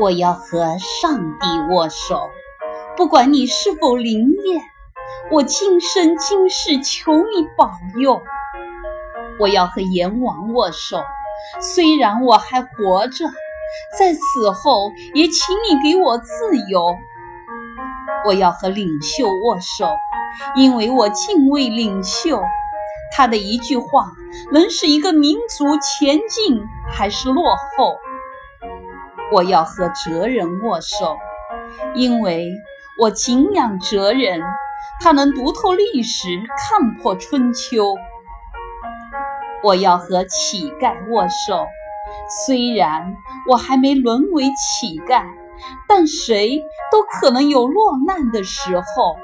我要和上帝握手，不管你是否灵验，我今生今世求你保佑。我要和阎王握手，虽然我还活着，在死后也请你给我自由。我要和领袖握手，因为我敬畏领袖，他的一句话能使一个民族前进还是落后。我要和哲人握手，因为我敬仰哲人，他能读透历史，看破春秋。我要和乞丐握手，虽然我还没沦为乞丐，但谁都可能有落难的时候。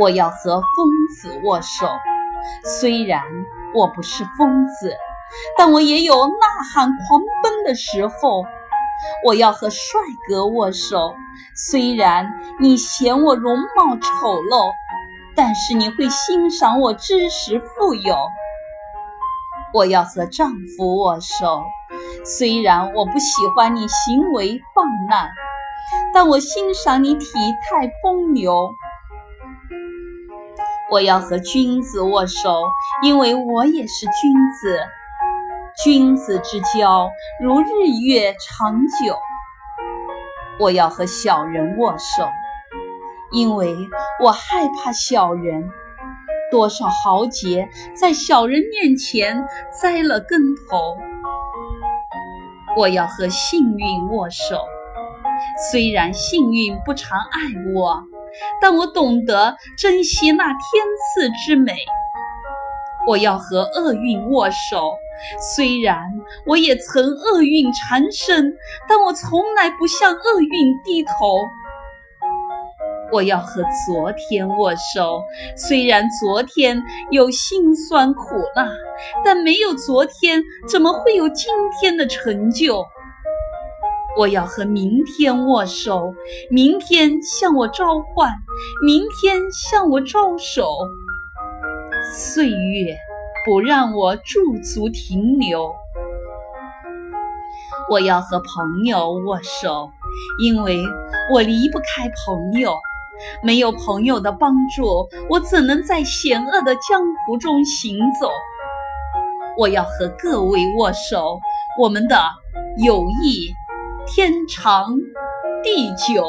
我要和疯子握手，虽然我不是疯子。但我也有呐喊狂奔的时候，我要和帅哥握手。虽然你嫌我容貌丑陋，但是你会欣赏我知识富有。我要和丈夫握手，虽然我不喜欢你行为放浪，但我欣赏你体态风流。我要和君子握手，因为我也是君子。君子之交如日月长久。我要和小人握手，因为我害怕小人。多少豪杰在小人面前栽了跟头。我要和幸运握手，虽然幸运不常爱我，但我懂得珍惜那天赐之美。我要和厄运握手，虽然我也曾厄运缠身，但我从来不向厄运低头。我要和昨天握手，虽然昨天有辛酸苦辣，但没有昨天，怎么会有今天的成就？我要和明天握手，明天向我召唤，明天向我招手。岁月不让我驻足停留，我要和朋友握手，因为我离不开朋友。没有朋友的帮助，我怎能在险恶的江湖中行走？我要和各位握手，我们的友谊天长地久。